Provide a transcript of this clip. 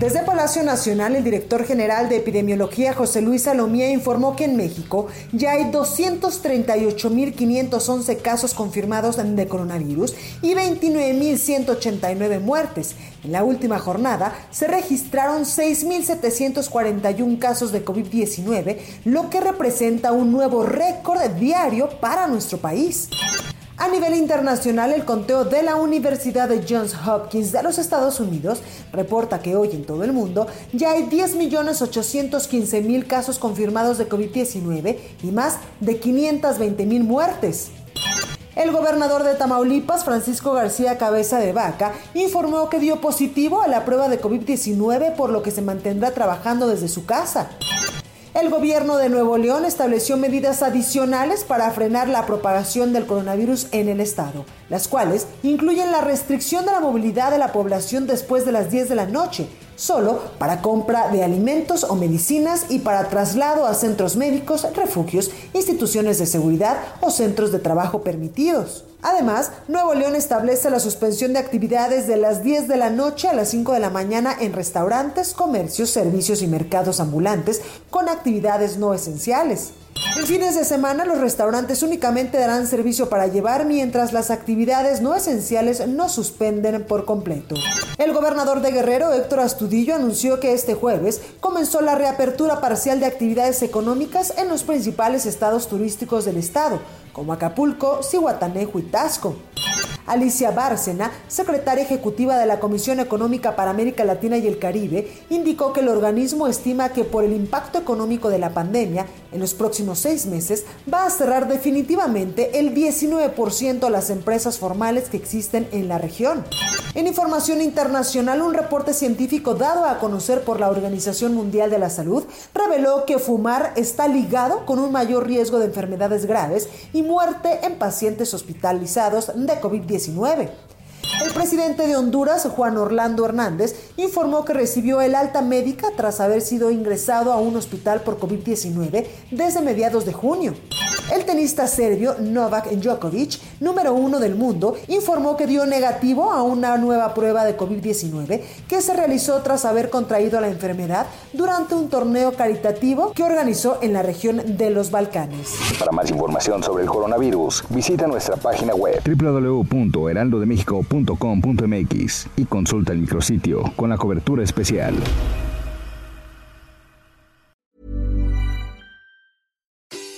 Desde Palacio Nacional, el director general de epidemiología José Luis Salomía informó que en México ya hay 238.511 casos confirmados de coronavirus y 29.189 muertes. En la última jornada se registraron 6.741 casos de COVID-19, lo que representa un nuevo récord diario para nuestro país. A nivel internacional, el conteo de la Universidad de Johns Hopkins de los Estados Unidos reporta que hoy en todo el mundo ya hay 10.815.000 casos confirmados de COVID-19 y más de 520.000 muertes. El gobernador de Tamaulipas, Francisco García Cabeza de Vaca, informó que dio positivo a la prueba de COVID-19 por lo que se mantendrá trabajando desde su casa. El gobierno de Nuevo León estableció medidas adicionales para frenar la propagación del coronavirus en el estado, las cuales incluyen la restricción de la movilidad de la población después de las 10 de la noche, solo para compra de alimentos o medicinas y para traslado a centros médicos, refugios, instituciones de seguridad o centros de trabajo permitidos. Además, Nuevo León establece la suspensión de actividades de las 10 de la noche a las 5 de la mañana en restaurantes, comercios, servicios y mercados ambulantes con actividades no esenciales. En fines de semana los restaurantes únicamente darán servicio para llevar mientras las actividades no esenciales no suspenden por completo. El gobernador de Guerrero, Héctor Astudillo, anunció que este jueves comenzó la reapertura parcial de actividades económicas en los principales estados turísticos del estado, como Acapulco, Cihuatanejo y Tasco. Alicia Bárcena, secretaria ejecutiva de la Comisión Económica para América Latina y el Caribe, indicó que el organismo estima que por el impacto económico de la pandemia, en los próximos seis meses va a cerrar definitivamente el 19% de las empresas formales que existen en la región. En información internacional, un reporte científico dado a conocer por la Organización Mundial de la Salud reveló que fumar está ligado con un mayor riesgo de enfermedades graves y muerte en pacientes hospitalizados de COVID-19. Presidente de Honduras, Juan Orlando Hernández, informó que recibió el alta médica tras haber sido ingresado a un hospital por COVID-19 desde mediados de junio. El tenista serbio Novak Djokovic, número uno del mundo, informó que dio negativo a una nueva prueba de COVID-19 que se realizó tras haber contraído la enfermedad durante un torneo caritativo que organizó en la región de los Balcanes. Para más información sobre el coronavirus, visita nuestra página web www.heraldodemexico.com.mx y consulta el micrositio con la cobertura especial.